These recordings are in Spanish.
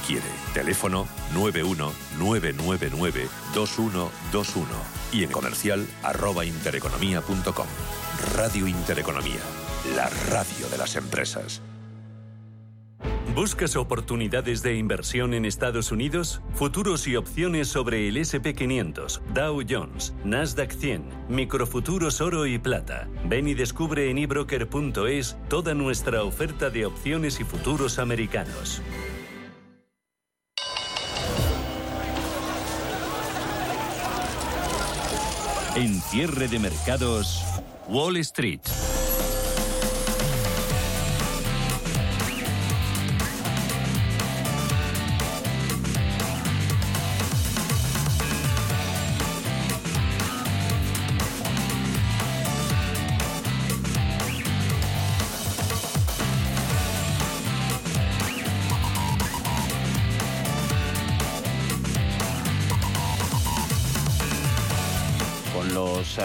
quiere. Teléfono 919992121 y en comercial arroba intereconomía.com. Radio Intereconomía, la radio de las empresas. ¿Buscas oportunidades de inversión en Estados Unidos? Futuros y opciones sobre el SP500, Dow Jones, Nasdaq 100, microfuturos oro y plata. Ven y descubre en ebroker.es toda nuestra oferta de opciones y futuros americanos. En cierre de mercados, Wall Street.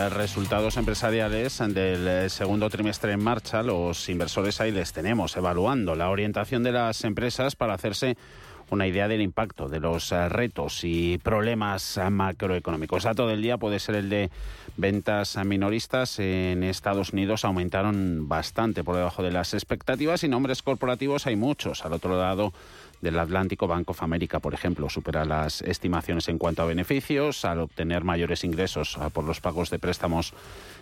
Resultados empresariales del eh, segundo trimestre en marcha, los inversores ahí les tenemos evaluando la orientación de las empresas para hacerse una idea del impacto de los eh, retos y problemas macroeconómicos. Dato del día puede ser el de ventas minoristas en Estados Unidos aumentaron bastante por debajo de las expectativas y nombres corporativos hay muchos. Al otro lado del Atlántico, Bank of America, por ejemplo, supera las estimaciones en cuanto a beneficios al obtener mayores ingresos por los pagos de préstamos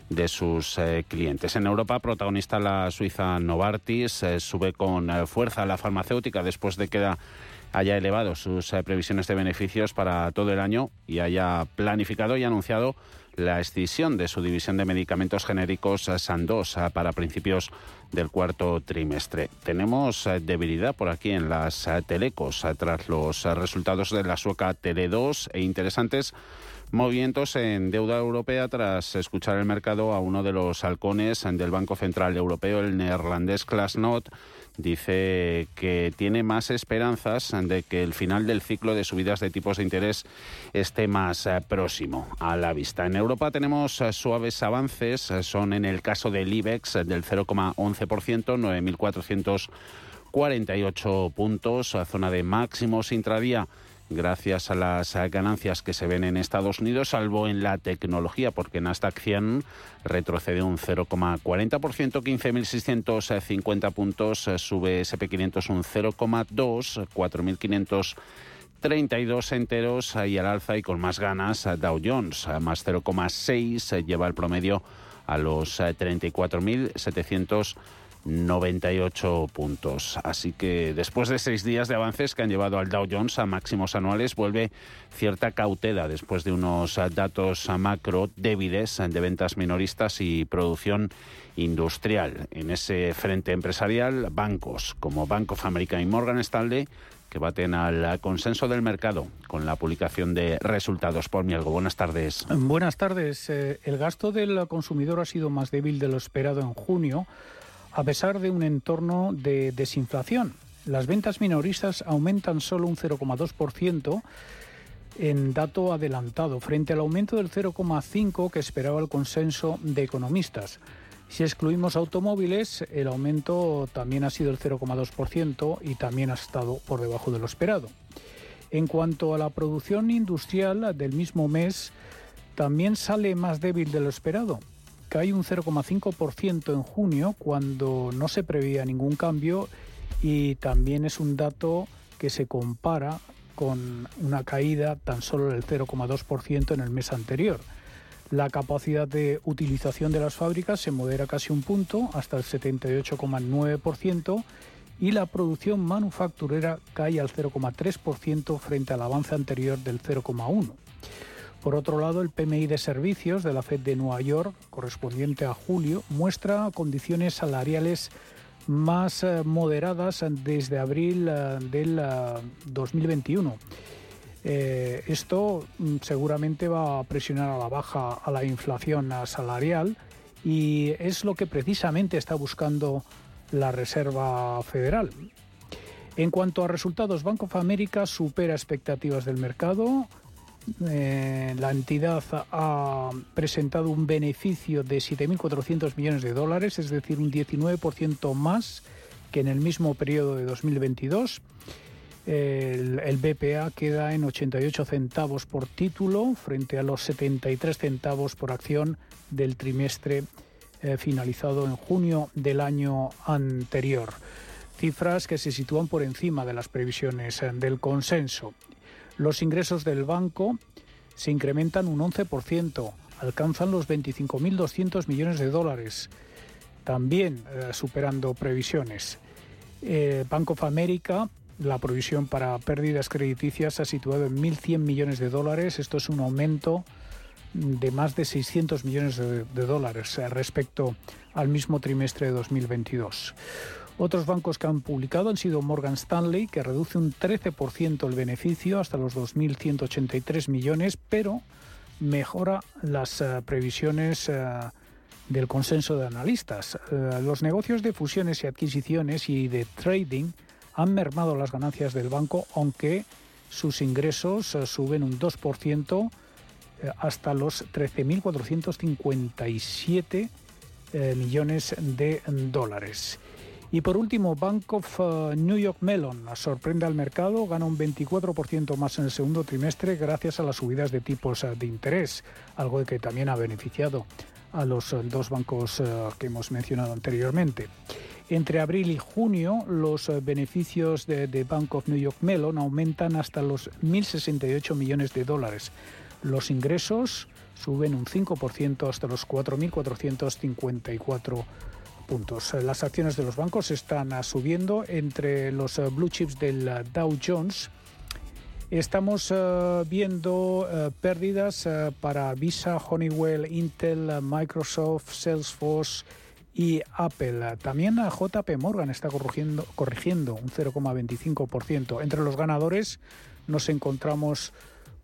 de sus eh, clientes. En Europa, protagonista la suiza Novartis, eh, sube con eh, fuerza la farmacéutica después de que haya elevado sus previsiones de beneficios para todo el año y haya planificado y anunciado la escisión de su división de medicamentos genéricos eh, Sandoz eh, para principios del cuarto trimestre. Tenemos eh, debilidad por aquí en las telecos tras los resultados de la sueca Tele2 e interesantes movimientos en deuda europea tras escuchar el mercado a uno de los halcones del Banco Central Europeo, el neerlandés Klasnot dice que tiene más esperanzas de que el final del ciclo de subidas de tipos de interés esté más eh, próximo a la vista. En Europa tenemos eh, suaves avances, eh, son en el caso del IBEX del 0,11%, 9.448 puntos, zona de máximos intradía gracias a las ganancias que se ven en Estados Unidos, salvo en la tecnología, porque Nasdaq 100 retrocede un 0,40%, 15.650 puntos, sube SP500 un 0,2, 4.532 enteros y al alza y con más ganas Dow Jones, más 0,6, lleva el promedio a los 34.700 98 puntos. Así que después de seis días de avances que han llevado al Dow Jones a máximos anuales, vuelve cierta cautela después de unos datos macro débiles de ventas minoristas y producción industrial. En ese frente empresarial, bancos como Bank of America y Morgan Stanley que baten al consenso del mercado con la publicación de resultados. Por mi algo, buenas tardes. Buenas tardes. Eh, el gasto del consumidor ha sido más débil de lo esperado en junio a pesar de un entorno de desinflación. Las ventas minoristas aumentan solo un 0,2% en dato adelantado, frente al aumento del 0,5% que esperaba el consenso de economistas. Si excluimos automóviles, el aumento también ha sido el 0,2% y también ha estado por debajo de lo esperado. En cuanto a la producción industrial del mismo mes, también sale más débil de lo esperado hay un 0,5% en junio cuando no se preveía ningún cambio y también es un dato que se compara con una caída tan solo del 0,2% en el mes anterior. La capacidad de utilización de las fábricas se modera casi un punto, hasta el 78,9%, y la producción manufacturera cae al 0,3% frente al avance anterior del 0,1%. Por otro lado, el PMI de servicios de la Fed de Nueva York, correspondiente a julio, muestra condiciones salariales más eh, moderadas desde abril eh, del 2021. Eh, esto mm, seguramente va a presionar a la baja a la inflación salarial y es lo que precisamente está buscando la Reserva Federal. En cuanto a resultados, Bank of America supera expectativas del mercado eh, la entidad ha presentado un beneficio de 7.400 millones de dólares, es decir, un 19% más que en el mismo periodo de 2022. El, BPA queda en 88 centavos por título frente a los 73 centavos por acción del trimestre eh, finalizado en junio del año anterior. Cifras que se sitúan por encima de las previsiones eh, del consenso. Los ingresos del banco se incrementan un 11%, alcanzan los 25.200 millones de dólares, también eh, superando previsiones. Bank of America la provisión para pérdidas crediticias se ha situado en 1.100 millones de dólares. Esto es un aumento de más de 600 millones de, dólares eh, respecto al mismo trimestre de 2022. Otros bancos que han publicado han sido Morgan Stanley, que reduce un 13% el beneficio hasta los 2.183 millones, pero mejora las eh, previsiones eh, del consenso de analistas. los negocios de fusiones y adquisiciones y de trading han mermado las ganancias del banco, aunque sus ingresos eh, suben un 2% eh, hasta los 13.457 eh, millones de dólares. Y por último, Bank of New York Mellon sorprende al mercado, gana un 24% más en el segundo trimestre gracias a las subidas de tipos de interés, algo que también ha beneficiado a los dos bancos que hemos mencionado anteriormente. Entre abril y junio, los eh, beneficios de, Bank of New York Mellon aumentan hasta los 1.068 millones de dólares. Los ingresos suben un 5% hasta los 4.454 puntos. Las acciones de los bancos están ah, subiendo entre los eh, blue chips del ah, Dow Jones. Estamos ah, viendo pérdidas para Visa, Honeywell, Intel, Microsoft, Salesforce, y Apple. También a JP Morgan está corrigiendo, corrigiendo un 0,25%. Entre los ganadores nos encontramos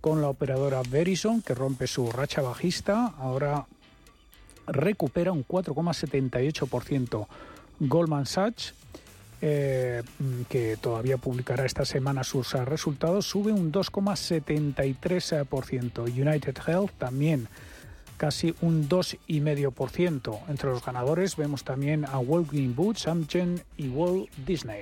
con la operadora Verizon, que rompe su racha bajista, ahora recupera un 4,78%. Goldman Sachs, eh, que todavía publicará esta semana sus resultados, sube un 2,73%. United Health también casi un 2,5%. Entre los ganadores vemos también a Walgreens Boots, Amgen y Walt Disney.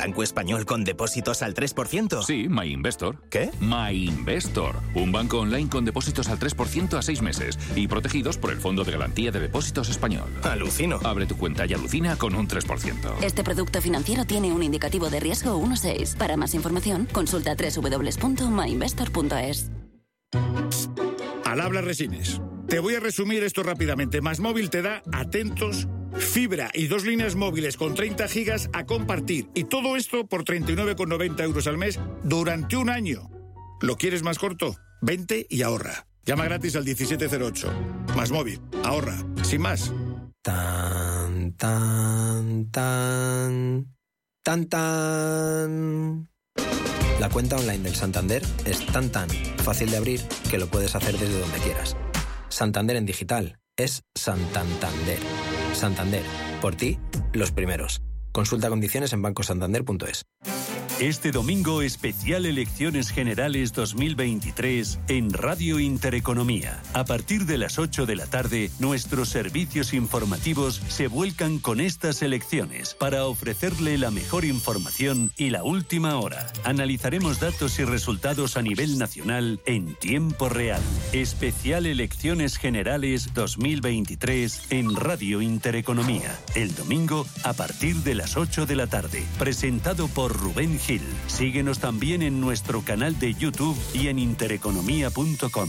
¿Banco español con depósitos al 3%? Sí, MyInvestor. ¿Qué? MyInvestor. Un banco online con depósitos al 3% a seis meses y protegidos por el Fondo de Garantía de Depósitos Español. Alucino. Abre tu cuenta y alucina con un 3%. Este producto financiero tiene un indicativo de riesgo 1.6. Para más información, consulta www.myinvestor.es. Al habla Resines. Te voy a resumir esto rápidamente. Más móvil te da atentos fibra y dos líneas móviles con 30 gigas a compartir. Y todo esto por 39,90 euros al mes durante un año. ¿Lo quieres más corto? Vente y ahorra. Llama gratis al 1708. Más móvil. Ahorra. Sin más. Tan, tan, tan. Tan, tan. La cuenta online del Santander es tan, tan fácil de abrir que lo puedes hacer desde donde quieras. Santander en digital es Santander. Santander. Por ti, los primeros. Consulta condiciones en bancosantander.es. Este domingo especial Elecciones Generales 2023 en Radio Intereconomía. A partir de las 8 de la tarde, nuestros servicios informativos se vuelcan con estas elecciones para ofrecerle la mejor información y la última hora. Analizaremos datos y resultados a nivel nacional en tiempo real. Especial Elecciones Generales 2023 en Radio Intereconomía. El domingo a partir de las 8 de la tarde. Presentado por Rubén Gil Síguenos también en nuestro canal de YouTube y en intereconomía.com.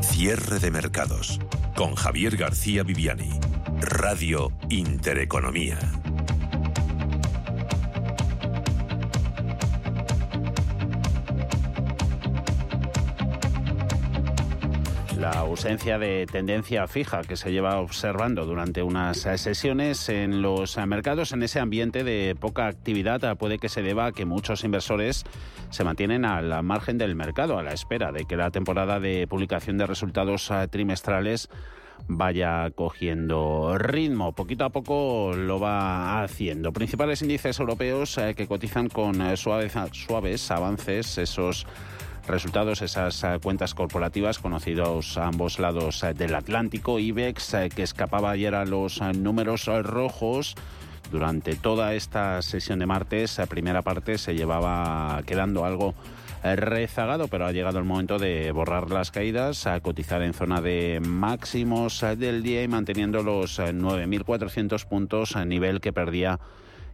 Cierre de mercados con Javier García Viviani. Radio Intereconomía. Ausencia de tendencia fija que se lleva observando durante unas sesiones en los mercados en ese ambiente de poca actividad puede que se deba a que muchos inversores se mantienen al margen del mercado a la espera de que la temporada de publicación de resultados trimestrales vaya cogiendo ritmo. Poquito a poco lo va haciendo. Principales índices europeos eh, que cotizan con eh, suaves, suaves avances, esos resultados, esas eh, cuentas corporativas conocidos a ambos lados eh, del Atlántico. IBEX, eh, que escapaba ayer a los números rojos. Durante toda esta sesión de martes, la primera parte se llevaba quedando algo rezagado, pero ha llegado el momento de borrar las caídas, a cotizar en zona de máximos del día y manteniendo los 9.400 puntos a nivel que perdía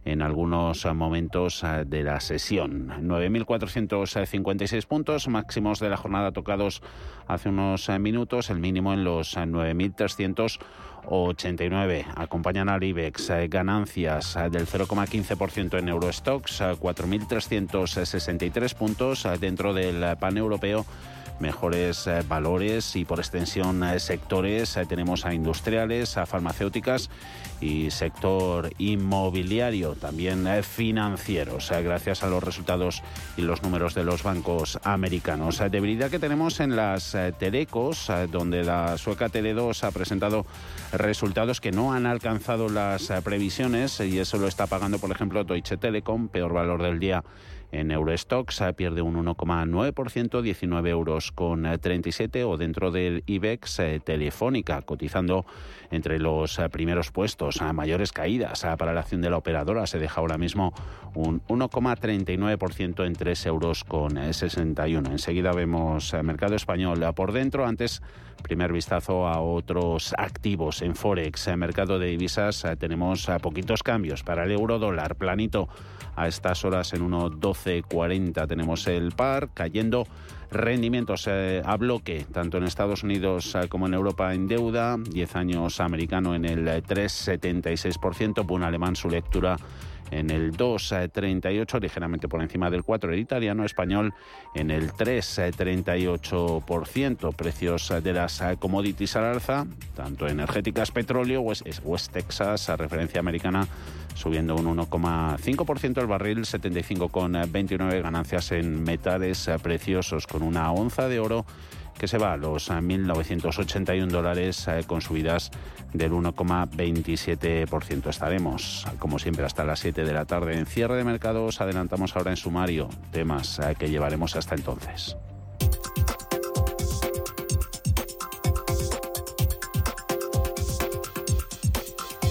en algunos momentos eh, de la sesión. 9.456 puntos, máximos de la jornada tocados hace unos eh, minutos, el mínimo en los 9.389. Acompañan al IBEX eh, ganancias del 0,15% en Eurostox, 4.363 puntos dentro del pan europeo mejores eh, valores y por extensión eh, sectores. Eh, tenemos a industriales, a farmacéuticas y sector inmobiliario, también financieros, gracias a los resultados y los números de los bancos americanos. Debilidad que tenemos en las telecos, donde la sueca Tele2 ha presentado resultados que no han alcanzado las previsiones y eso lo está pagando, por ejemplo, Deutsche Telekom, peor valor del día en Eurostox pierde un 1,9%, 19 euros con 37 o dentro del IBEX eh, Telefónica, cotizando entre los eh, primeros puestos. A mayores caídas para la acción de la operadora se deja ahora mismo un 1,39% en 3 euros con 61. Eh, Enseguida vemos mercado español por dentro. Antes, primer vistazo a otros activos en Forex. Mercado de divisas tenemos poquitos cambios para el euro dólar planito a estas horas en 1.1240 tenemos el par cayendo rendimientos eh, a bloque, tanto en Estados Unidos eh, como en Europa en deuda, 10 años americano en el 3,76%, un alemán su lectura en el 2,38, ligeramente por encima del 4, el italiano español en el 3,38%. Precios de las commodities al alza, tanto energéticas, petróleo, West, Texas, a referencia americana, subiendo un 1,5% el barril, 75,29 ganancias en metales preciosos, con una onza de oro que se va a los 1.981 dólares eh, con subidas del 1,27%. Estaremos, como siempre, hasta las 7 de la tarde en cierre de mercados. Adelantamos ahora en sumario temas eh, que llevaremos hasta entonces.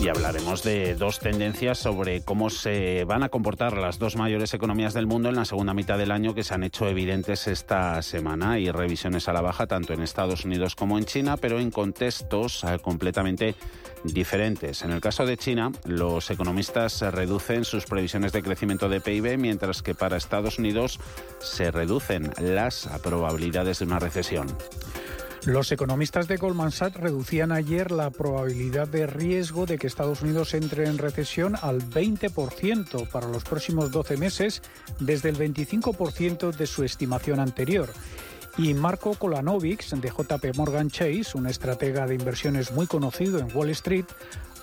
Y hablaremos de dos tendencias sobre cómo se van a comportar las dos mayores economías del mundo en la segunda mitad del año que se han hecho evidentes esta semana. y revisiones a la baja tanto en Estados Unidos como en China, pero en contextos eh, completamente diferentes. En el caso de China, los economistas reducen sus previsiones de crecimiento de PIB, mientras que para Estados Unidos se reducen las probabilidades de una recesión. Los economistas de Goldman Sachs reducían ayer la probabilidad de riesgo de que Estados Unidos entre en recesión al 20% para los próximos 12 meses, desde el 25% de su estimación anterior. Y Marco Kolanovic, de JP Morgan Chase, un estratega de inversiones muy conocido en Wall Street,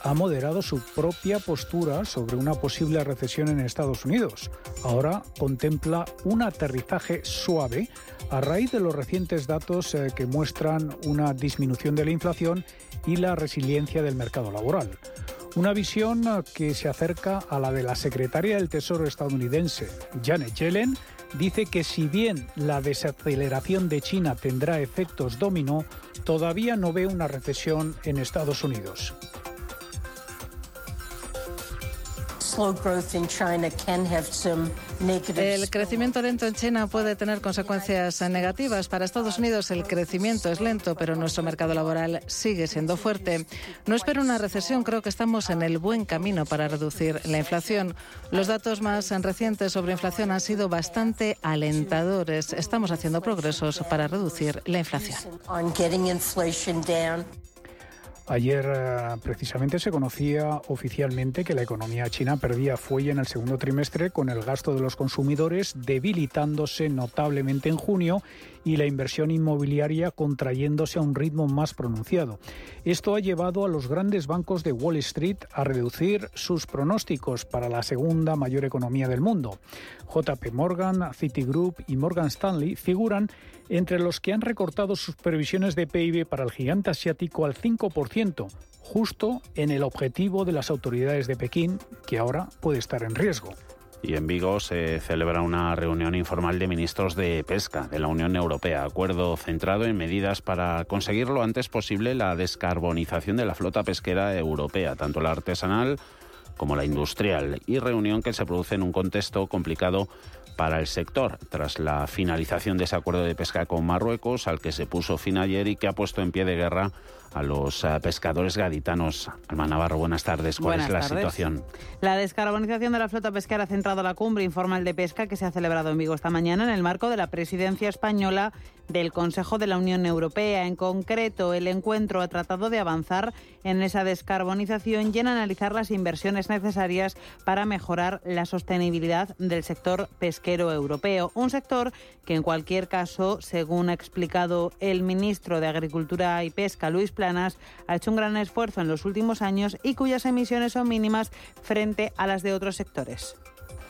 ha moderado su propia postura sobre una posible recesión en Estados Unidos. Ahora contempla un aterrizaje suave a raíz de los recientes datos eh, que muestran una disminución de la inflación y la resiliencia del mercado laboral. Una visión eh, que se acerca a la de la secretaria del Tesoro estadounidense, Janet Yellen, dice que si bien la desaceleración de China tendrá efectos dominó, todavía no ve una recesión en Estados Unidos. El crecimiento lento en China puede tener consecuencias negativas. Para Estados Unidos el crecimiento es lento, pero nuestro mercado laboral sigue siendo fuerte. No espero una recesión, creo que estamos en el buen camino para reducir la inflación. Los datos más recientes sobre inflación han sido bastante alentadores. Estamos haciendo progresos para reducir la inflación. Ayer eh, precisamente se conocía oficialmente que la economía china perdía fuelle en el segundo trimestre con el gasto de los consumidores debilitándose notablemente en junio y la inversión inmobiliaria contrayéndose a un ritmo más pronunciado. Esto ha llevado a los grandes bancos de Wall Street a reducir sus pronósticos para la segunda mayor economía del mundo. JP Morgan, Citigroup y Morgan Stanley figuran entre los que han recortado sus previsiones de PIB para el gigante asiático al 5%, justo en el objetivo de las autoridades de Pekín, que ahora puede estar en riesgo. Y en Vigo se celebra una reunión informal de ministros de pesca de la Unión Europea, acuerdo centrado en medidas para conseguir lo antes posible la descarbonización de la flota pesquera europea, tanto la artesanal como la industrial, y reunión que se produce en un contexto complicado para el sector, tras la finalización de ese acuerdo de pesca con Marruecos, al que se puso fin ayer y que ha puesto en pie de guerra a los eh, pescadores gaditanos. Alma Navarro, buenas tardes. ¿Cuál es la situación? La descarbonización de la flota pesquera ha centrado la cumbre informal de pesca que se ha celebrado en Vigo esta mañana en el marco de la presidencia española del Consejo de la Unión Europea. En concreto, el encuentro ha tratado de avanzar en esa descarbonización y en analizar las inversiones necesarias para mejorar la sostenibilidad del sector pesquero europeo. Un sector que, en cualquier caso, según ha explicado el ministro de Agricultura y Pesca, Luis Planas, ha hecho un gran esfuerzo en los últimos años y cuyas emisiones son mínimas frente a las de otros sectores.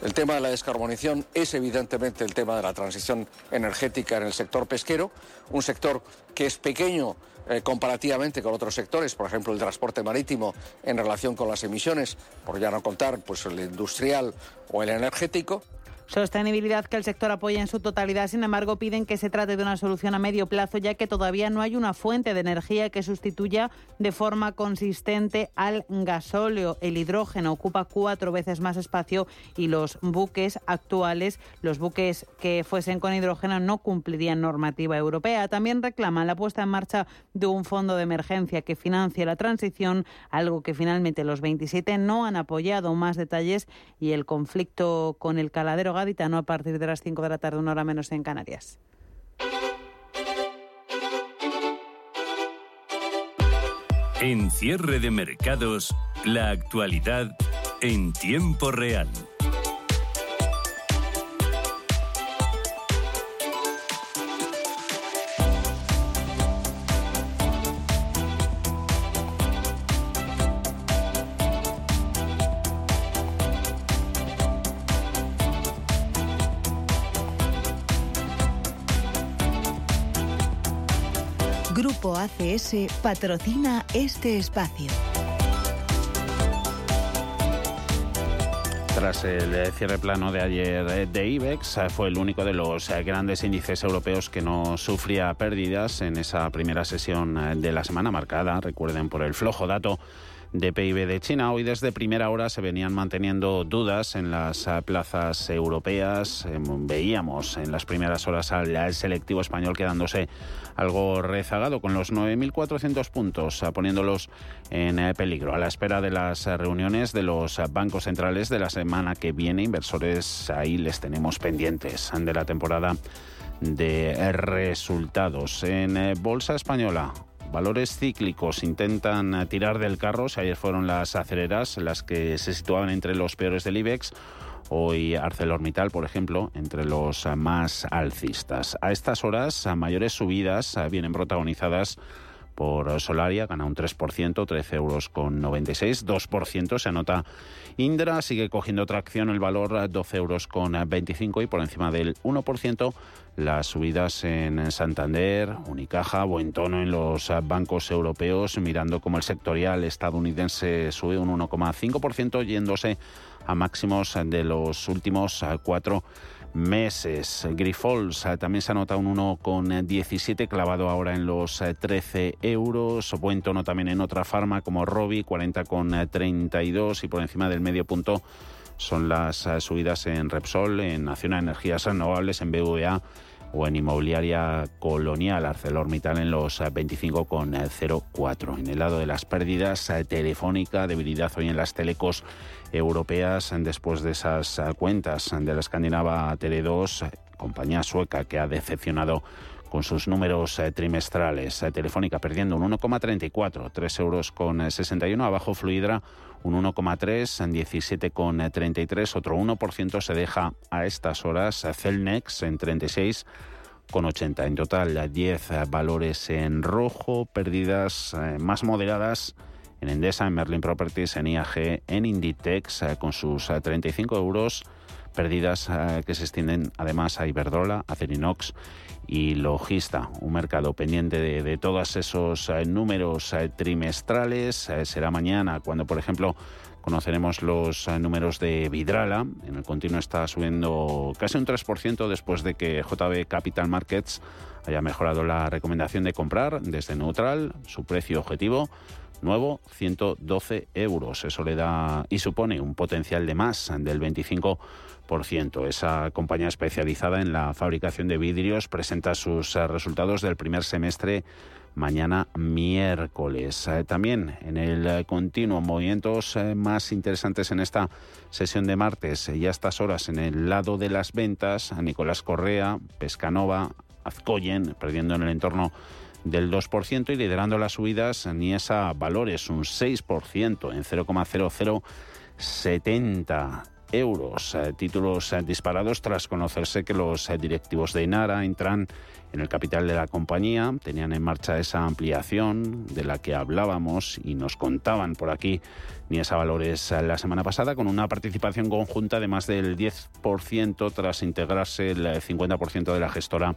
El tema de la descarbonización es evidentemente el tema de la transición energética en el sector pesquero, un sector que es pequeño eh, comparativamente con otros sectores, por ejemplo el transporte marítimo en relación con las emisiones, por ya no contar pues el industrial o el energético. Sostenibilidad que el sector apoya en su totalidad, sin embargo, piden que se trate de una solución a medio plazo, ya que todavía no hay una fuente de energía que sustituya de forma consistente al gasóleo. El hidrógeno ocupa cuatro veces más espacio y los buques actuales, los buques que fuesen con hidrógeno, no cumplirían normativa europea. También reclaman la puesta en marcha de un fondo de emergencia que financie la transición, algo que finalmente los 27 no han apoyado. Más detalles y el conflicto con el caladero Gaditano a partir de las 5 de la tarde, una hora menos en Canarias. En cierre de mercados, la actualidad en tiempo real. ACS patrocina este espacio. Tras el cierre plano de ayer de IBEX, fue el único de los grandes índices europeos que no sufría pérdidas en esa primera sesión de la semana marcada, recuerden, por el flojo dato de PIB de China. Hoy desde primera hora se venían manteniendo dudas en las eh, plazas europeas. Em, veíamos en las primeras horas al selectivo español quedándose algo rezagado con los 9.400 puntos, eh, poniéndolos en eh, peligro. A la espera de las reuniones de los bancos centrales de la semana que viene, inversores ahí les tenemos pendientes de la temporada de resultados. En Bolsa Española, Valores cíclicos intentan tirar del carro. Ayer fueron las acereras las que se situaban entre los peores del IBEX. Hoy ArcelorMittal, por ejemplo, entre los más alcistas. A estas horas, mayores subidas eh, vienen protagonizadas por Solaria, gana un 3%, 13 euros con 96, 2% se anota Indra, sigue cogiendo tracción el valor 12 euros con 25 y por encima del 1% las subidas en Santander, Unicaja, buen tono en los bancos europeos, mirando como el sectorial estadounidense sube un 1,5%, yéndose a máximos de los últimos cuatro meses. Grifols también se anota un 1,17 clavado ahora en los 13 eh, euros. Buen tono también en otra farma como Robi, 40,32 y por encima del medio punto son las subidas en Repsol, en Nacional Energías Renovables, en BVA o en inmobiliaria colonial ArcelorMittal en los 25,04. En el lado de las pérdidas, telefónica, debilidad hoy en las telecos europeas después de esas eh, cuentas de la escandinava Tele2, compañía sueca que ha decepcionado con sus números eh, trimestrales. Eh, Telefónica perdiendo un 1,34, 3 euros con 61. Abajo Fluidra un 1,3, en 17,33. Otro 1% se deja a estas horas. Celnex en 36 con 80. En total 10 valores en rojo, pérdidas más moderadas en Endesa, en Merlin Properties, en IAG, en Inditex, eh, con sus 35 eh, euros, pérdidas eh, que se extienden además a Iberdrola, a Cerinox y Logista, un mercado pendiente de, todos esos números trimestrales. será mañana cuando, por ejemplo, conoceremos los números de Vidrala. En el continuo está subiendo casi un 3% después de que JB Capital Markets haya mejorado la recomendación de comprar desde neutral, su precio objetivo nuevo 112 euros. Eso le da y supone un potencial de más del 25%. Esa compañía especializada en la fabricación de vidrios presenta sus eh, resultados del primer semestre mañana miércoles. Eh, también en el eh, continuo movimientos más interesantes en esta sesión de martes y a estas horas en el lado de las ventas, a Nicolás Correa, Pescanova, Azcoyen, perdiendo en el entorno del 2% y liderando las subidas Niesa Valores un 6% en 0,0070 euros. Eh, títulos eh, disparados tras conocerse que los eh, directivos de Inara entran en el capital de la compañía. Tenían en marcha esa ampliación de la que hablábamos y nos contaban por aquí ni esa Valores la semana pasada con una participación conjunta de más del 10% tras integrarse el 50% de la gestora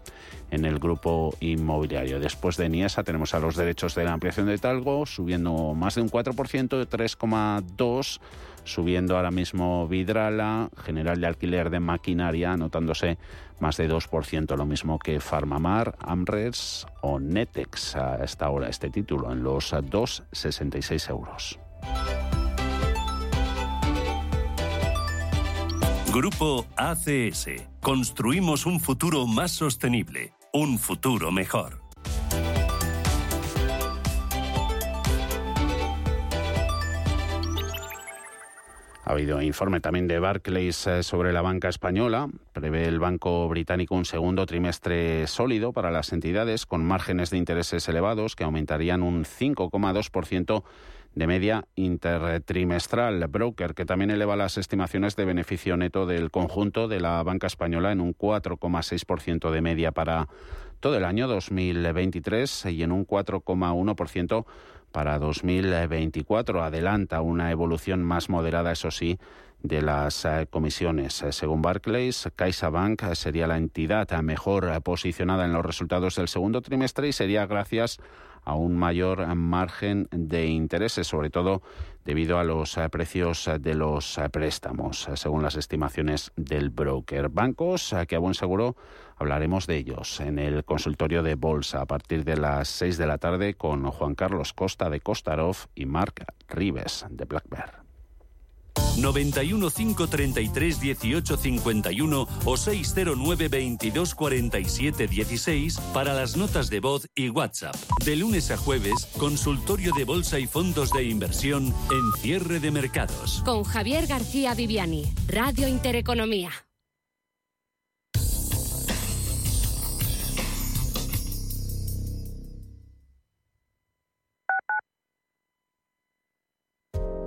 en el grupo inmobiliario. Después de Niesa tenemos a los derechos de la ampliación de Talgo subiendo más de un 4%, de 3,2% subiendo ahora mismo Vidrala, General de Alquiler de Maquinaria, anotándose más de 2%, lo mismo que Farmamar, Amres o Netex a esta hora, este título, en los 2,66 euros. Grupo ACS. Construimos un futuro más sostenible, un futuro mejor. Ha habido informe también de Barclays eh, sobre la banca española. Prevé el Banco Británico un segundo trimestre sólido para las entidades con márgenes de intereses elevados que aumentarían un 5,2% de media intertrimestral. Broker, que también eleva las estimaciones de beneficio neto del conjunto de la banca española en un 4,6% de media para todo el año 2023 y en un 4,1% para 2024. Adelanta una evolución más moderada, eso sí, de las eh, comisiones. Eh, según Barclays, CaixaBank sería la entidad mejor posicionada en los resultados del segundo trimestre y sería gracias a un mayor margen de intereses, sobre todo debido a los eh, precios de los préstamos, según las estimaciones del broker. Bancos que a buen seguro Hablaremos de ellos en el consultorio de Bolsa a partir de las 6 de la tarde con Juan Carlos Costa de Costarov y Marc Rives de Black Bear. 91 533 18 51 o 609 22 47 16 para las notas de voz y WhatsApp. De lunes a jueves, consultorio de bolsa y fondos de inversión en cierre de mercados. Con Javier García Viviani, Radio Intereconomía.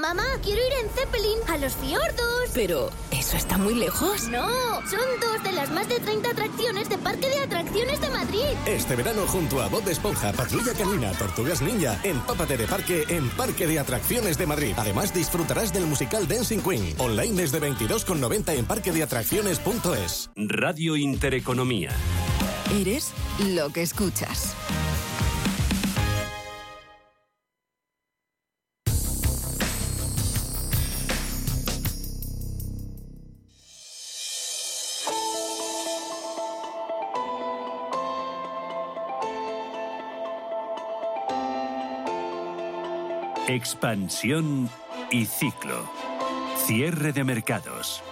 Mamá, quiero ir en Zeppelin a los fiordos. Pero, ¿eso está muy lejos? No, son dos de las más de 30 atracciones de Parque de Atracciones de Madrid. Este verano junto a Bob de Esponja, Patrulla Canina, Tortugas Ninja, empápate de parque en Parque de Atracciones de Madrid. Además disfrutarás del musical Dancing Queen, online desde 22,90 en parquedeatracciones.es. Radio Intereconomía. Eres lo que escuchas. Expansión y ciclo. Cierre de mercados.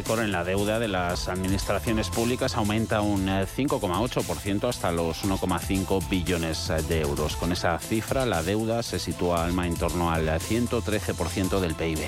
Récord en la deuda de las administraciones públicas aumenta un eh, 5,8% hasta los 1,5 billones de euros. Con esa cifra, la deuda se sitúa Alma en torno al 113% del PIB.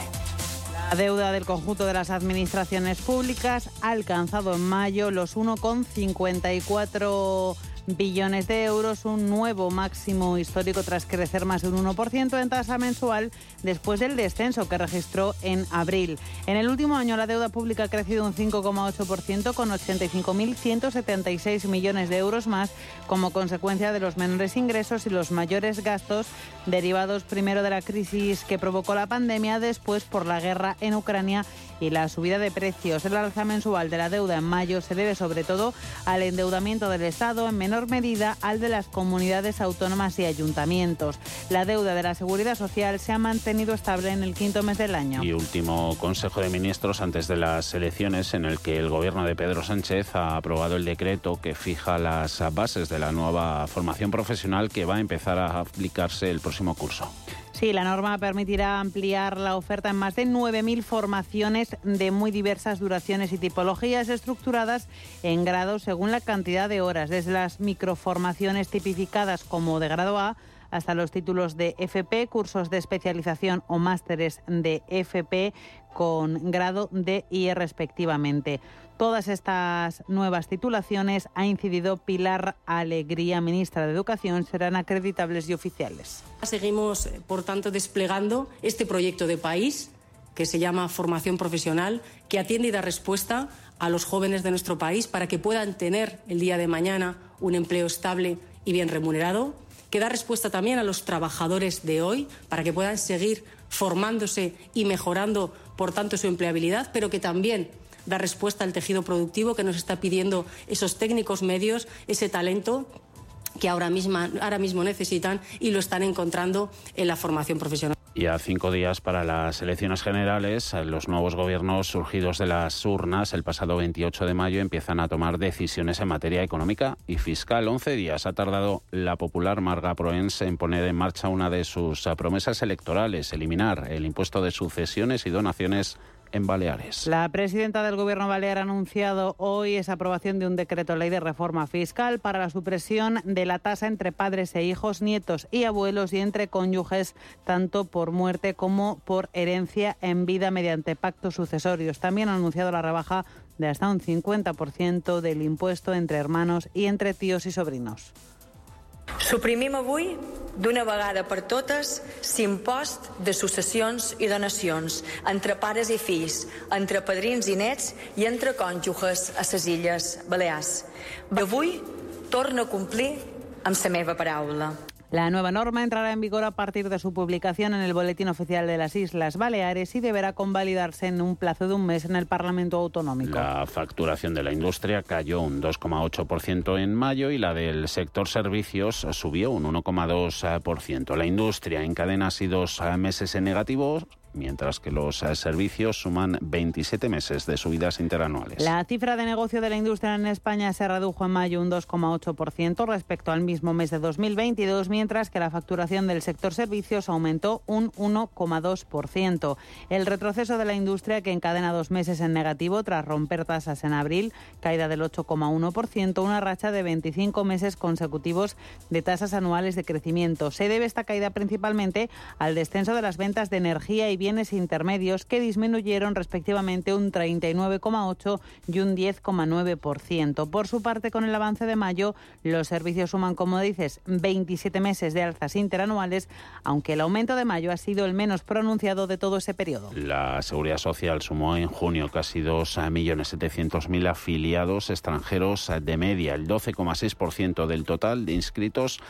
La deuda del conjunto de las administraciones públicas ha alcanzado en mayo los 1,54 billones de euros, un nuevo máximo histórico tras crecer más de un 1% en tasa mensual después del descenso que registró en abril. En el último año la deuda pública ha crecido un 5,8% con 85.176 millones de euros más como consecuencia de los menores ingresos y los mayores gastos derivados primero de la crisis que provocó la pandemia, después por la guerra en Ucrania y la subida de precios. El alza mensual de la deuda en mayo se debe sobre todo al endeudamiento del Estado, en menor medida al de las comunidades autónomas y ayuntamientos. La deuda de la Seguridad Social se ha mantenido estable en el quinto mes del año. Y último Consejo de Ministros antes de las elecciones en el que el gobierno de Pedro Sánchez ha aprobado el decreto que fija las bases de la nueva formación profesional que va a empezar a aplicarse el próximo curso. Sí, la norma permitirá ampliar la oferta en más de 9.000 formaciones de muy diversas duraciones y tipologías estructuradas en grados según la cantidad de horas, desde las microformaciones tipificadas como de grado A hasta los títulos de FP, cursos de especialización o másteres de FP con grado de I respectivamente. Todas estas nuevas titulaciones, ha incidido Pilar Alegría, ministra de Educación, serán acreditables y oficiales. Seguimos, por tanto, desplegando este proyecto de país que se llama formación profesional, que atiende y da respuesta a los jóvenes de nuestro país para que puedan tener el día de mañana un empleo estable y bien remunerado, que da respuesta también a los trabajadores de hoy para que puedan seguir formándose y mejorando, por tanto, su empleabilidad, pero que también da respuesta al tejido productivo que nos está pidiendo esos técnicos medios, ese talento que ahora mismo, ahora mismo necesitan y lo están encontrando en la formación profesional. Y a cinco días para las elecciones generales, los nuevos gobiernos surgidos de las urnas el pasado 28 de mayo empiezan a tomar decisiones en materia económica y fiscal. Once días ha tardado la popular Marga Proens en poner en marcha una de sus promesas electorales, eliminar el impuesto de sucesiones y donaciones en Baleares. La presidenta del Gobierno balear ha anunciado hoy esa aprobación de un decreto ley de reforma fiscal para la supresión de la tasa entre padres e hijos, nietos y abuelos y entre cónyuges, tanto por muerte como por herencia en vida mediante pactos sucesorios. También ha anunciado la rebaja de hasta un 50% del impuesto entre hermanos y entre tíos y sobrinos. Suprimim avui, d'una vegada per totes, l'impost de successions i donacions entre pares i fills, entre padrins i nets i entre cònjuges a les Illes Balears. Avui torno a complir amb la meva paraula. La nueva norma entrará en vigor a partir de su publicación en el Boletín Oficial de las Islas Baleares y deberá convalidarse en un plazo de un mes en el Parlamento Autonómico. La facturación de la industria cayó un 2,8% en mayo y la del sector servicios subió un 1,2%. La industria encadena así dos meses en negativo mientras que los eh, servicios suman 27 meses de subidas interanuales. La cifra de negocio de la industria en España se redujo en mayo un 2,8% respecto al mismo mes de 2022, mientras que la facturación del sector servicios aumentó un 1,2%. El retroceso de la industria, que encadena dos meses en negativo tras romper tasas en abril, caída del 8,1%, una racha de 25 meses consecutivos de tasas anuales de crecimiento. Se debe esta caída principalmente al descenso de las ventas de energía y bienes intermedios que disminuyeron respectivamente un 39,8 y un 10,9%. Por su parte, con el avance de mayo, los servicios suman, como dices, 27 meses de alzas interanuales, aunque el aumento de mayo ha sido el menos pronunciado de todo ese periodo. La Seguridad Social sumó en junio casi 2.700.000 afiliados extranjeros de media, el 12,6% del total de inscritos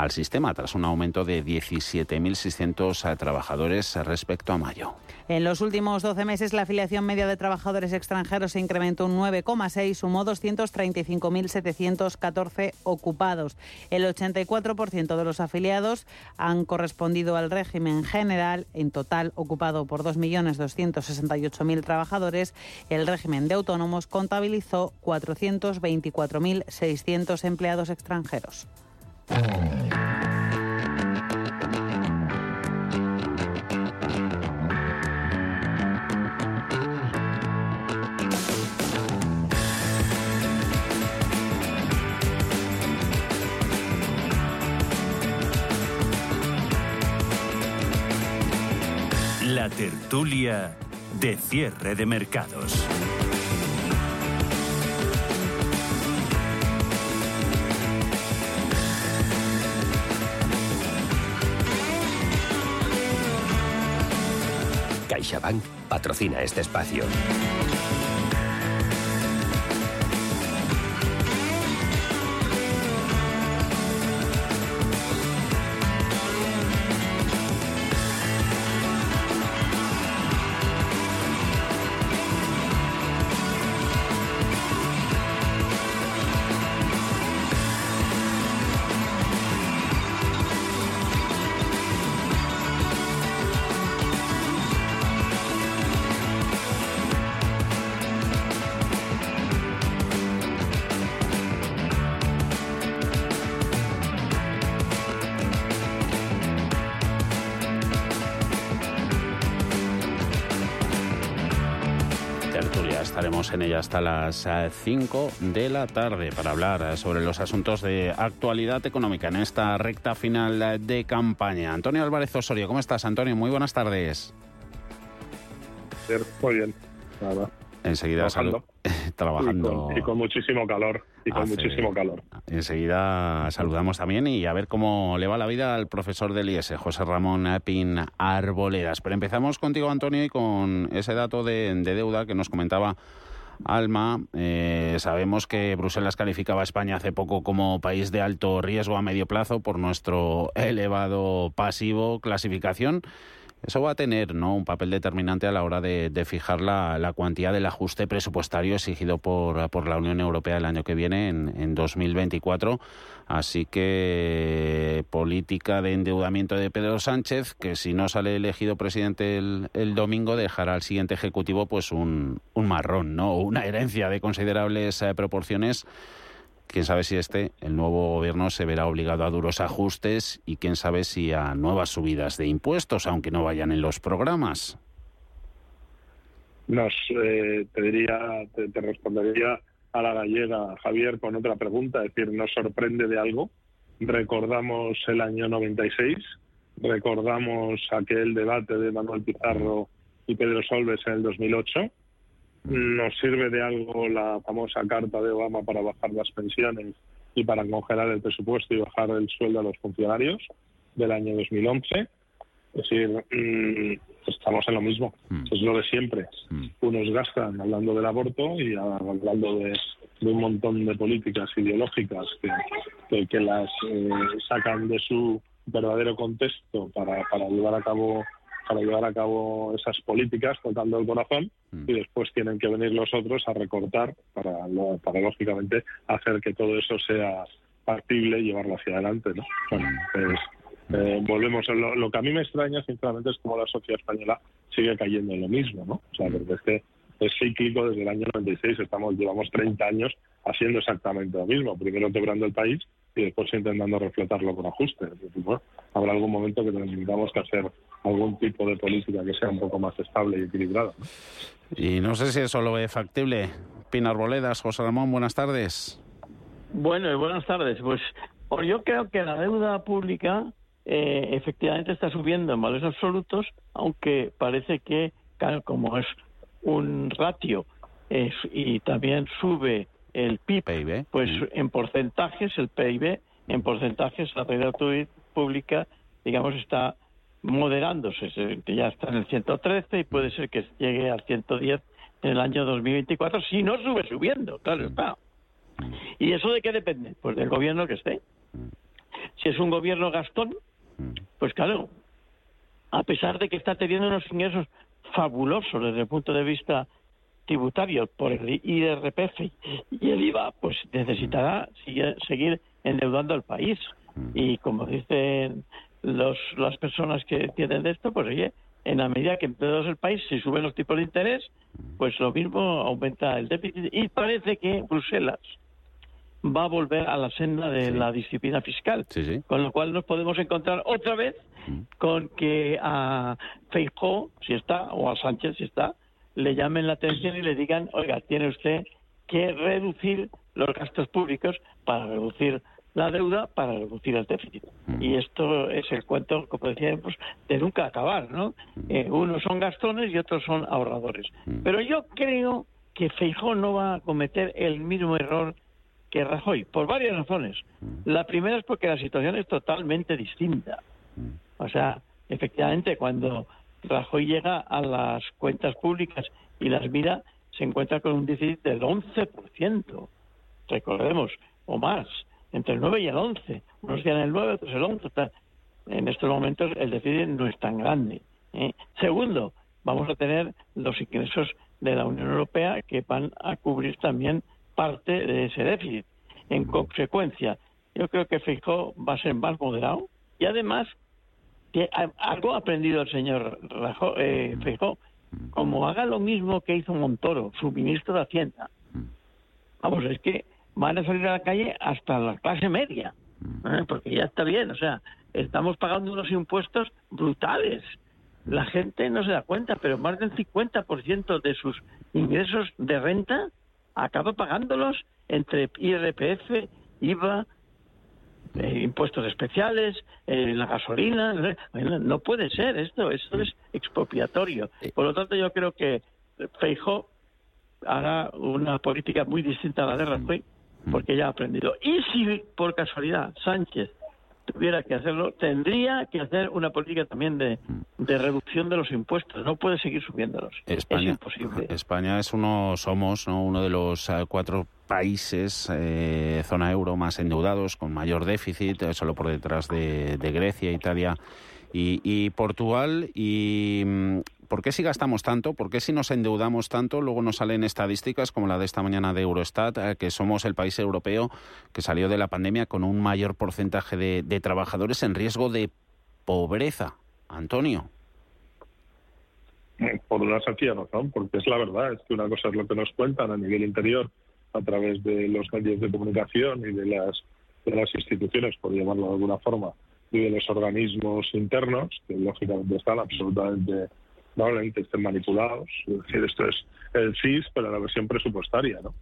al sistema tras un aumento de 17.600 trabajadores respecto a mayo. En los últimos 12 meses, la afiliación media de trabajadores extranjeros se incrementó un 9,6, sumó 235.714 ocupados. El 84% de los afiliados han correspondido al régimen general, en total ocupado por 2.268.000 trabajadores. El régimen de autónomos contabilizó 424.600 empleados extranjeros. La tertulia de cierre de mercados. CaixaBank patrocina este espacio. Hasta las 5 eh, de la tarde para hablar eh, sobre los asuntos de actualidad económica en esta recta final eh, de campaña. Antonio Álvarez Osorio, ¿cómo estás, Antonio? Muy buenas tardes. Muy bien, nada. Enseguida Trabajando. trabajando. Y con, y con muchísimo calor. Y con Hace- muchísimo calor. Enseguida saludamos también y a ver cómo le va la vida al profesor del IES, José Ramón Pin Arboledas. Pero empezamos contigo, Antonio, y con ese dato de, de deuda que nos comentaba Alma. Eh, sabemos que Bruselas calificaba a España hace poco como país de alto riesgo a medio plazo por nuestro elevado pasivo clasificación. Eso va a tener ¿no? un papel determinante a la hora de, fijar la, la, cuantía del ajuste presupuestario exigido por, por, la Unión Europea el año que viene, en, en 2024. Así que política de endeudamiento de Pedro Sánchez, que si no sale elegido presidente el, el domingo, dejará al siguiente ejecutivo pues un, un marrón, ¿no? una herencia de considerables eh, proporciones quién sabe si este, el nuevo gobierno, se verá obligado a duros ajustes y quién sabe si a nuevas subidas de impuestos, aunque no vayan en los programas. Nos, eh, te diría, te, respondería a la gallega, Javier, con otra pregunta, es decir, ¿nos sorprende de algo? Recordamos el año 96, recordamos aquel debate de Manuel Pizarro y Pedro Solves en el 2008, nos sirve de algo la famosa carta de Obama para bajar las pensiones y para congelar el presupuesto y bajar el sueldo a los funcionarios del año 2011. Es decir, mm, estamos en lo mismo. Mm. Es lo de siempre. Mm. Unos gastan hablando del aborto y hablando de, un montón de políticas ideológicas que, que, las eh, sacan de su verdadero contexto para, para llevar a cabo para llevar a cabo esas políticas tocando el corazón mm. y después tienen que venir los otros a recortar para, para lógicamente hacer que todo eso sea factible y llevarlo hacia adelante. ¿no? Bueno, pues, eh, volvemos a lo, que a mí me extraña sinceramente es cómo la sociedad española sigue cayendo en lo mismo, ¿no? O sea, porque es que es cíclico desde el año 96, estamos llevamos 30 años haciendo exactamente lo mismo, primero quebrando el país y después intentando refletarlo con ajustes. habrá algún momento que tengamos que hacer algún tipo de política que sea un poco más estable y equilibrada. Y no sé si eso lo ve factible. Pinar Boledas, José Ramón, buenas tardes. Bueno, buenas tardes. Pues, pues yo creo que la deuda pública eh, efectivamente está subiendo en valores absolutos, aunque parece que, como es un ratio y también sube el PIB, pues mm. en porcentajes, el PIB, en porcentajes la deuda pública, digamos, está moderándose, ya está en el 113 y puede ser que llegue al 110 en el año 2024 si no sube subiendo, claro está. ¿Y eso de qué depende? Pues del gobierno que esté. Si es un gobierno gastón, pues claro, a pesar de que está teniendo unos ingresos fabulosos desde el punto de vista tributario por el IRPF y el IVA, pues necesitará seguir endeudando al país. Y como dicen los, las personas que tienen esto, pues oye, en la medida que empeora el país, si suben los tipos de interés, pues lo mismo aumenta el déficit. Y parece que Bruselas va a volver a la senda de la disciplina fiscal, con lo cual nos podemos encontrar otra vez con que a Feijóo, si está, o a Sánchez, si está, le llamen la atención y le digan, oiga, tiene usted que reducir los gastos públicos para reducir la deuda para reducir el déficit. Y esto es el cuento, como decíamos, de nunca acabar, ¿no? Eh, unos son gastones y otros son ahorradores. Pero yo creo que Feijó no va a cometer el mismo error que Rajoy, por varias razones. La primera es porque la situación es totalmente distinta. O sea, efectivamente, cuando Rajoy llega a las cuentas públicas y las mira, se encuentra con un déficit del 11%, recordemos, o más entre el 9 y el 11. Unos decían el 9, otros el 11. En estos momentos el déficit no es tan grande. ¿eh? Segundo, vamos a tener los ingresos de la Unión Europea que van a cubrir también parte de ese déficit. En consecuencia, yo creo que Feijóo va a ser más moderado y además algo ha aprendido el señor Rajo, eh, Como haga lo mismo que hizo Montoro, su ministro de Hacienda. Vamos, es que van a salir a la calle hasta la clase media, ¿eh? porque ya está bien, o sea, estamos pagando unos impuestos brutales. La gente no se da cuenta, pero más del 50% de sus ingresos de renta acaba pagándolos entre IRPF, IVA, eh, impuestos especiales, eh, la gasolina. no puede ser esto, esto es expropiatorio. Por lo tanto, yo creo que Feijo hará una política muy distinta a la de Rajoy porque ya ha aprendido. Y si por casualidad Sánchez tuviera que hacerlo, tendría que hacer una política también de, reducción de los impuestos. No puede seguir subiéndolos. España, es imposible. España es uno, somos uno de los eh, cuatro países, eh, zona euro, más endeudados, con mayor déficit, eh, solo por detrás de, Grecia, Italia y, Portugal y mm, ¿por qué si gastamos tanto? ¿Por qué si nos endeudamos tanto? Luego nos salen estadísticas como la de esta mañana de Eurostat, eh, que somos el país europeo que salió de la pandemia con un mayor porcentaje de, trabajadores en riesgo de pobreza. Antonio. Por una sencilla razón, porque es la verdad, es que una cosa es lo que nos cuentan a nivel interior a través de los medios de comunicación y de las, de las instituciones, por llamarlo de alguna forma, y de los organismos internos, que lógicamente están absolutamente, probablemente estén manipulados. Es decir, esto es el CIS, pero la versión presupuestaria, ¿no?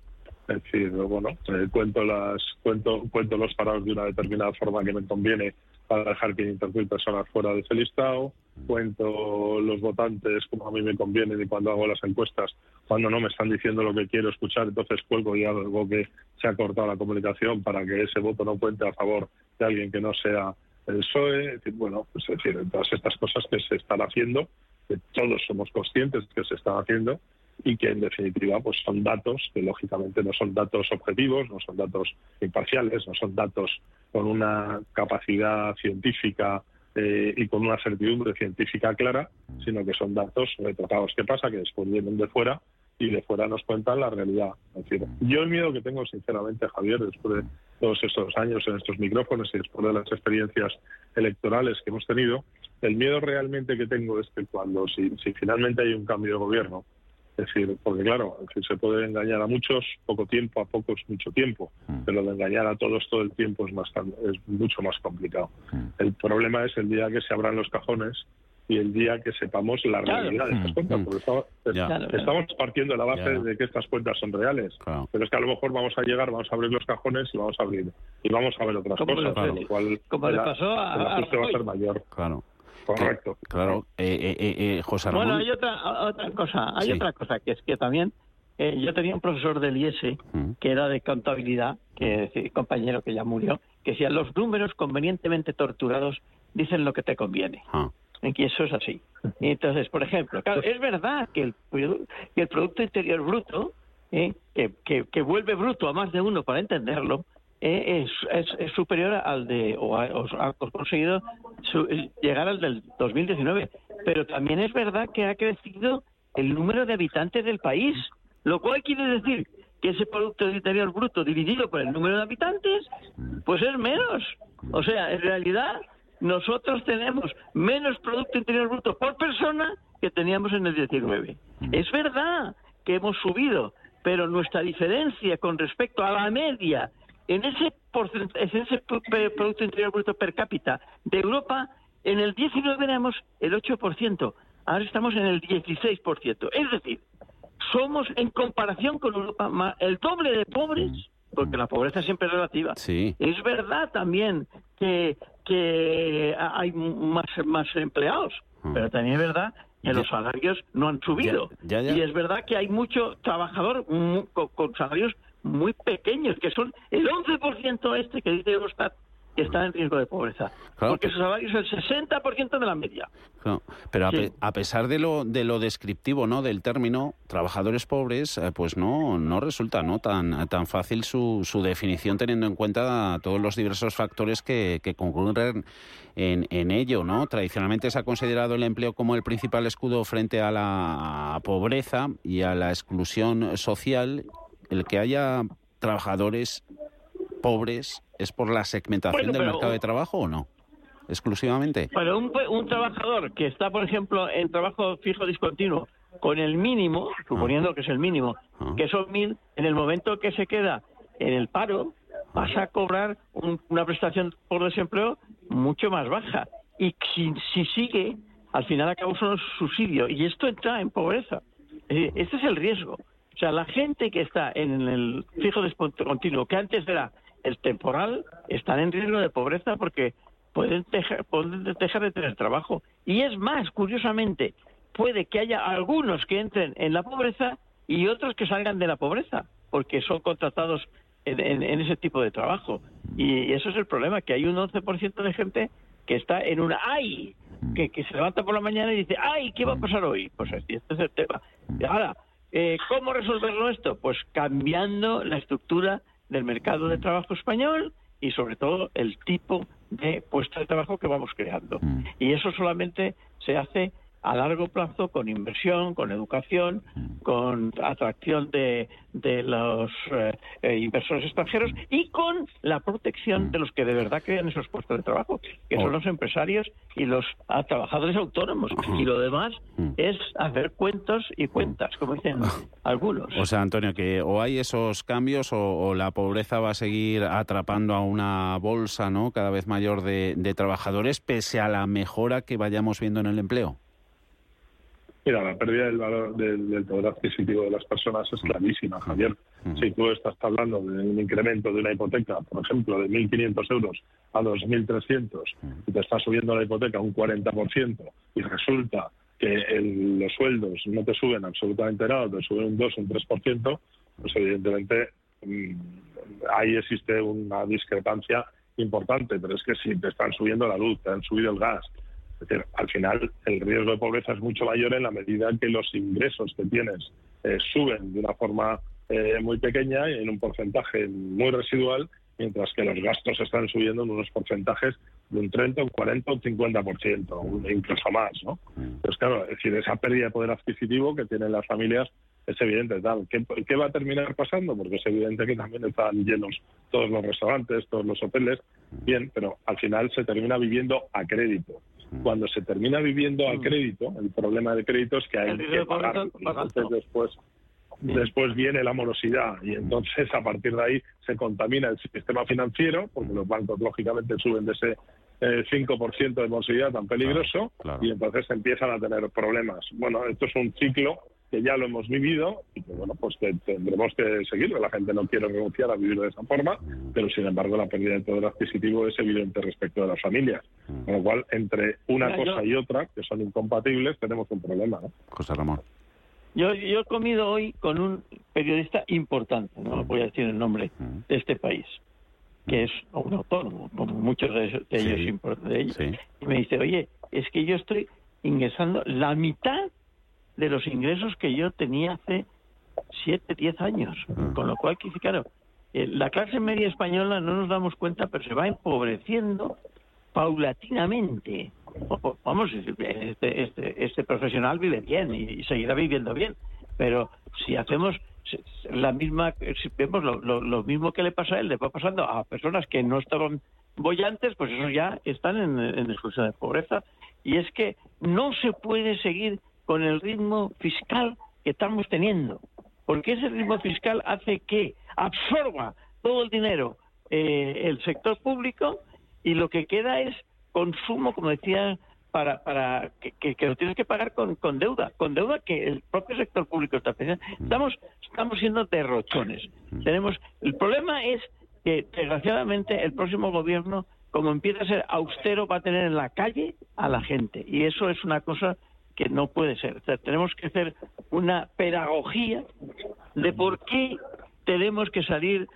Es decir, bueno, eh, cuento las cuento cuento los parados de una determinada forma que me conviene para dejar 500.000 personas fuera de ese listado, cuento los votantes como a mí me conviene y cuando hago las encuestas, cuando no me están diciendo lo que quiero escuchar, entonces cuelgo y algo que se ha cortado la comunicación para que ese voto no cuente a favor de alguien que no sea el PSOE, bueno, pues es decir, todas estas cosas que se están haciendo, que todos somos conscientes que se están haciendo y que en definitiva pues son datos que lógicamente no son datos objetivos, no son datos imparciales, no son datos con una capacidad científica eh, y con una certidumbre científica clara, sino que son datos retratados. ¿Qué pasa? Que después vienen de fuera y de fuera nos cuentan la realidad. Es decir, yo el miedo que tengo, sinceramente, Javier, después de todos estos años en estos micrófonos y después de las experiencias electorales que hemos tenido, el miedo realmente que tengo es que cuando, si, finalmente hay un cambio de gobierno, es decir, porque claro, se puede engañar a muchos poco tiempo, a pocos mucho tiempo, mm. pero de engañar a todos todo el tiempo es, más, es mucho más complicado. Mm. El problema es el día que se abran los cajones y el día que sepamos la realidad de estas mm, cuentas, mm. porque estamos, partiendo de la base de que estas cuentas son reales, pero es que a lo mejor vamos a llegar, vamos a abrir los cajones y vamos a abrir y vamos a ver otras cosas, lo cual como le pasó a, el ajuste va a ser mayor. Claro. Correcto. claro. Eh, eh, eh, José Bueno, hay otra, otra cosa, hay otra cosa que es que también yo tenía un profesor del IES mm. que era de contabilidad, que compañero que ya murió, que decía los números convenientemente torturados dicen lo que te conviene. Ah que eso es así. entonces, por ejemplo, claro, es verdad que el, que el Producto Interior Bruto, eh, que, que, vuelve bruto a más de uno para entenderlo, eh, es, es, superior al de, o ha, conseguido llegar al del 2019. Pero también es verdad que ha crecido el número de habitantes del país, lo cual quiere decir que ese Producto Interior Bruto dividido por el número de habitantes, pues es menos. O sea, en realidad nosotros tenemos menos Producto Interior Bruto por persona que teníamos en el 19. Mm. Es verdad que hemos subido, pero nuestra diferencia con respecto a la media en ese, en ese Producto Interior Bruto per cápita de Europa, en el 19 éramos el 8%, ahora estamos en el 16%. Es decir, somos en comparación con Europa el doble de pobres mm porque la pobreza siempre es relativa. Sí. Es verdad también que, que hay más, más empleados, mm. pero también es verdad que los salarios no han subido. y es verdad que hay mucho trabajador con, salarios muy pequeños, que son el 11% este que dice Eurostat que está en riesgo de pobreza. porque su salario es el 60% de la media. Pero a, pesar de lo, de lo descriptivo ¿no? del término, trabajadores pobres, eh, pues no, no resulta ¿no? Tan, tan fácil su, su definición teniendo en cuenta todos los diversos factores que, que concurren en, en ello. ¿no? Tradicionalmente se ha considerado el empleo como el principal escudo frente a la pobreza y a la exclusión social. El que haya trabajadores pobres es por la segmentación del mercado de trabajo o no? Exclusivamente. Pero un, un trabajador que está, por ejemplo, en trabajo fijo discontinuo con el mínimo, suponiendo ah. que es el mínimo, ah. que son mil, en el momento que se queda en el paro, vas a cobrar una prestación por desempleo mucho más baja. Y si, si sigue, al final acaba usando un subsidio. Y esto entra en pobreza. Este es el riesgo. O sea, la gente que está en el fijo discontinuo, que antes era el temporal están en riesgo de pobreza porque pueden dejar, de tener trabajo. Y es más, curiosamente, puede que haya algunos que entren en la pobreza y otros que salgan de la pobreza, porque son contratados en, ese tipo de trabajo. Y eso es el problema, que hay un 11% de gente que está en una ¡ay! Que, que se levanta por la mañana y dice ¡ay! ¿Qué va a pasar hoy? Pues este es el tema. ahora, eh, ¿cómo resolverlo esto? Pues cambiando la estructura del mercado de trabajo español y sobre todo el tipo de puestos trabajo que vamos creando. Y eso solamente se hace a largo plazo con inversión, con educación, con atracción de, de los eh, eh, inversores extranjeros y con la protección de los que de verdad crean esos puestos de trabajo, que son los empresarios y los ah, trabajadores autónomos. Y lo demás es hacer cuentos y cuentas, como dicen algunos. O sea, Antonio, que o hay esos cambios o, la pobreza va a seguir atrapando a una bolsa no cada vez mayor de, de trabajadores, pese a la mejora que vayamos viendo en el empleo. Mira, la pérdida del valor del, poder adquisitivo de las personas es clarísima, Javier. Si tú estás hablando de un incremento de una hipoteca, por ejemplo, de 1.500 euros a 2.300 y te está subiendo la hipoteca un 40% y resulta que los sueldos no te suben absolutamente nada, te suben un 2 o un 3%, pues evidentemente mm, ahí existe una discrepancia importante, pero es que si te están subiendo la luz, te han subido el gas, es decir, al final el riesgo de pobreza es mucho mayor en la medida que los ingresos que tienes eh, suben de una forma eh, muy pequeña y en un porcentaje muy residual, mientras que los gastos están subiendo en unos porcentajes de un 30, un 40, un 50%, incluso más. ¿no? Entonces, claro, es decir, esa pérdida de poder adquisitivo que tienen las familias es evidente. Tal. ¿Qué, ¿Qué, va a terminar pasando? Porque es evidente que también están llenos todos los restaurantes, todos los hoteles, bien, pero al final se termina viviendo a crédito. Cuando se termina viviendo a mm. crédito, el problema de crédito es que hay que pagar. Entonces después después viene la morosidad y entonces a partir de ahí se contamina el sistema financiero porque los bancos lógicamente suben de ese eh, 5% de morosidad tan peligroso y entonces empiezan a tener problemas. Bueno, esto es un ciclo que ya lo hemos vivido y que bueno pues que tendremos que seguirlo. La gente no quiere renunciar a vivir de esa forma, pero sin embargo la pérdida de poder adquisitivo es evidente respecto de las familias. Con lo cual, entre una cosa y otra, que son incompatibles, tenemos un problema. ¿no? José Ramón. Yo, yo he comido hoy con un periodista importante, no voy a decir el nombre, de este país, que es un autónomo, como muchos de ellos, de ellos. y me dice, oye, es que yo estoy ingresando la mitad de los ingresos que yo tenía hace 7, 10 años. Ah. Con lo cual, claro, eh, la clase media española no nos damos cuenta, pero se va empobreciendo paulatinamente. Vamos, este, este, este profesional vive bien y, seguirá viviendo bien, pero si hacemos la misma, si vemos lo, mismo que le pasa a él, le va pasando a personas que no estaban bollantes, pues esos ya están en, en exclusión de pobreza. Y es que no se puede seguir con el ritmo fiscal que estamos teniendo, porque ese ritmo fiscal hace que absorba todo el dinero eh, el sector público y lo que queda es consumo, como decía, para, para que, que, lo tienes que pagar con, con, deuda, con deuda que el propio sector público está pensando. Estamos, estamos siendo derrochones. Tenemos, el problema es que desgraciadamente el próximo gobierno, como empieza a ser austero, va a tener en la calle a la gente. Y eso es una cosa que no puede ser. tenemos que hacer una pedagogía de por qué tenemos que salir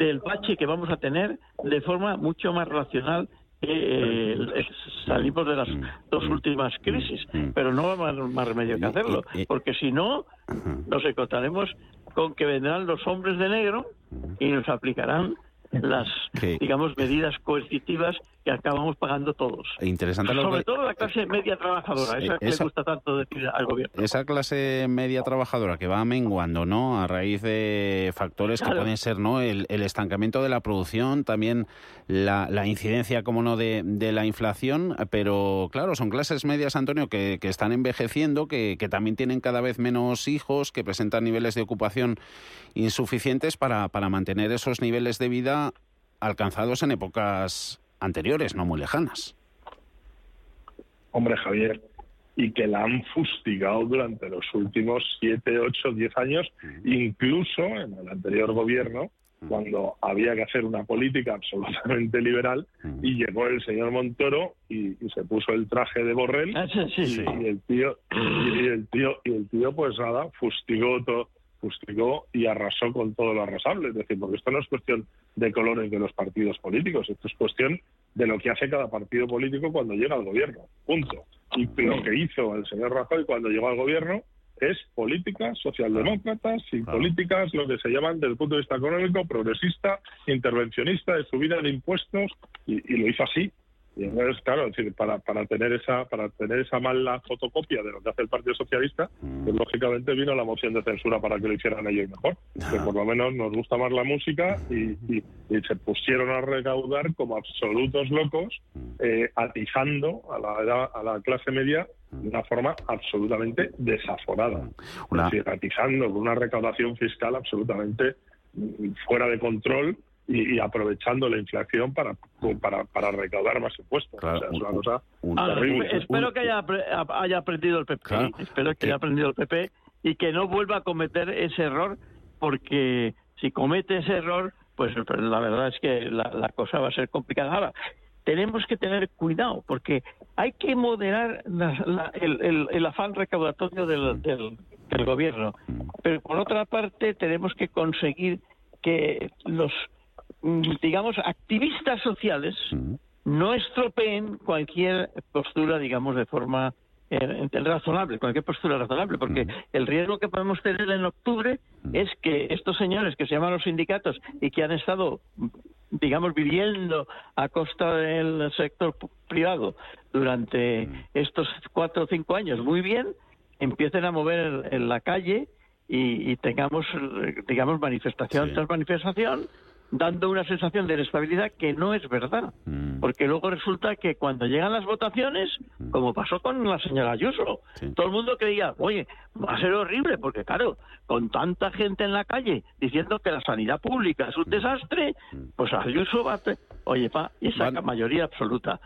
del bache que vamos a tener de forma mucho más racional que eh, salimos de las dos últimas crisis, pero no va más, más remedio que hacerlo, porque si no, nos encontraremos con que vendrán los hombres de negro y nos aplicarán las, digamos, medidas coercitivas que acabamos pagando todos. Interesante Sobre todo la clase media trabajadora, esa, que le gusta tanto decir al gobierno. Esa clase media trabajadora que va menguando, ¿no? A raíz de factores que pueden ser, ¿no? El, estancamiento de la producción, también la, incidencia, como no, de, la inflación, pero claro, son clases medias, Antonio, que, están envejeciendo, que, que también tienen cada vez menos hijos, que presentan niveles de ocupación insuficientes para, para mantener esos niveles de vida alcanzados en épocas anteriores, no muy lejanas. Hombre, Javier, y que la han fustigado durante los últimos siete, ocho, diez años, incluso en el anterior gobierno, cuando había que hacer una política absolutamente liberal y llegó el señor Montoro y, se puso el traje de Borrell ah, Y, el tío y, el tío y el tío pues nada fustigó todo fustigó y arrasó con todo lo arrasable. Es decir, porque esto no es cuestión de colores de los partidos políticos, esto es cuestión de lo que hace cada partido político cuando llega al gobierno. Punto. Y lo que hizo el señor Rajoy cuando llegó al gobierno es políticas socialdemócratas y políticas, lo que se llaman desde el punto de vista económico, progresista, intervencionista, de subida de impuestos, y, lo hizo así. Y entonces, claro, para, para tener esa para tener esa mala fotocopia de lo que hace el Partido Socialista, pues lógicamente vino la moción de censura para que lo hicieran ellos mejor. Que por lo menos nos gusta más la música y, y- y se pusieron a recaudar como absolutos locos, eh, atizando a la, edad- a la clase media de una forma absolutamente desaforada. Una- Es decir, atizando con una recaudación fiscal absolutamente mm, fuera de control y, y aprovechando la inflación para, para, para recaudar más impuestos. O sea, es una cosa Ah, terrible. espero que haya, haya aprendido el PP. Espero que haya aprendido el PP y que no vuelva a cometer ese error, porque si comete ese error, pues la verdad es que la, la cosa va a ser complicada. Ahora, tenemos que tener cuidado, porque hay que moderar la- la- el, el- el afán recaudatorio del, del- del gobierno. Pero por otra parte, tenemos que conseguir que los, mm, digamos, activistas sociales no estropeen cualquier postura, digamos, de forma eh, razonable, cualquier postura razonable, porque el riesgo que podemos tener en octubre es que estos señores que se llaman los sindicatos y que han estado, digamos, viviendo a costa del sector privado durante estos cuatro o cinco años muy bien, empiecen a mover en la calle y, y tengamos, eh, digamos, manifestación tras manifestación, dando una sensación de inestabilidad que no es verdad. Porque luego resulta que cuando llegan las votaciones, como pasó con la señora Ayuso, todo el mundo creía, oye, va a ser horrible, porque claro, con tanta gente en la calle diciendo que la sanidad pública es un desastre, pues Ayuso va a... Oye, pa, y saca mayoría absoluta.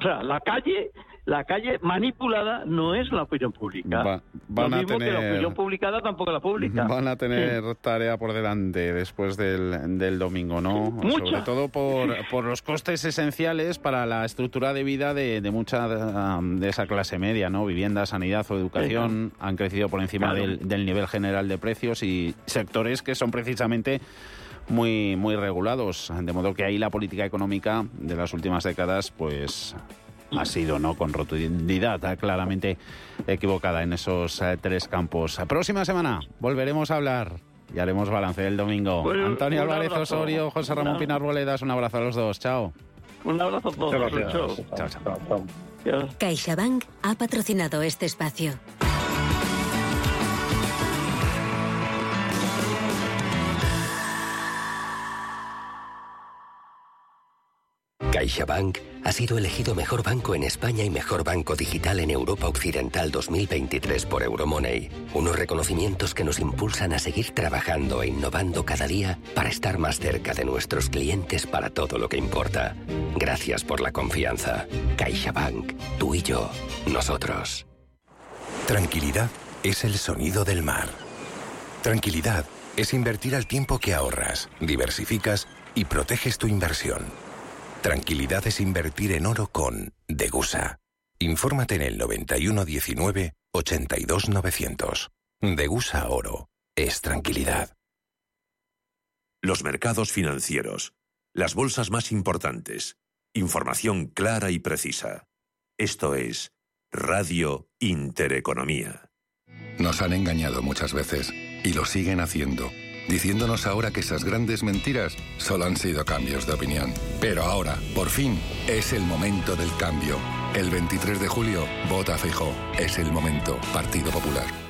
O sea, la calle, la calle manipulada no es la opinión pública. Va- van Lo a mismo que la tener- opinión publicada tampoco la pública. Van a tener Sí. tarea por delante después del, del domingo, ¿no? Mucha. Sobre todo por, por los costes esenciales para la estructura de vida de, de mucha um, de esa clase media, ¿no? Vivienda, sanidad o educación han crecido por encima Claro. del, del nivel general de precios y sectores que son precisamente muy muy regulados, de modo que ahí la política económica de las últimas décadas, pues ha sido, ¿no? Con rotundidad eh, claramente equivocada en esos eh, tres campos. Próxima semana volveremos a hablar y haremos balance del domingo. Bueno, Antonio Álvarez abrazo. Osorio, José Ramón Pinar Boledas, un abrazo a los dos. Chao. Un abrazo a todos. Gracias. Chao. Chao, chao. CaixaBank ha patrocinado este espacio. CaixaBank ha sido elegido mejor banco en España y mejor banco digital en Europa Occidental 2023 por Euromoney. Unos reconocimientos que nos impulsan a seguir trabajando e innovando cada día para estar más cerca de nuestros clientes para todo lo que importa. Gracias por la confianza. CaixaBank, tú y yo, nosotros. Tranquilidad es el sonido del mar. Tranquilidad es invertir al tiempo que ahorras, diversificas y proteges tu inversión. Tranquilidad es invertir en oro con Degusa. Infórmate en el 9119 82900. Degusa Oro es tranquilidad. Los mercados financieros. Las bolsas más importantes. Información clara y precisa. Esto es Radio Intereconomía. Nos han engañado muchas veces y lo siguen haciendo, diciéndonos ahora que esas grandes mentiras solo han sido cambios de opinión. Pero ahora, por fin, es el momento del cambio. El 23 de julio, vota Fijo. Es el momento. Partido Popular.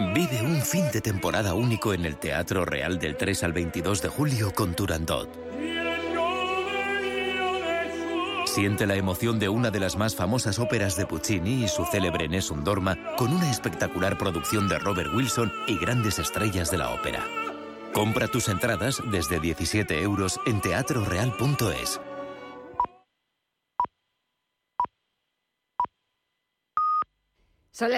Vive un fin de temporada único en el Teatro Real del 3 al 22 de julio con Turandot. Siente la emoción de una de las más famosas óperas de Puccini y su célebre Nessun Dorma con una espectacular producción de Robert Wilson y grandes estrellas de la ópera. Compra tus entradas desde 17 euros en teatroreal.es. Son las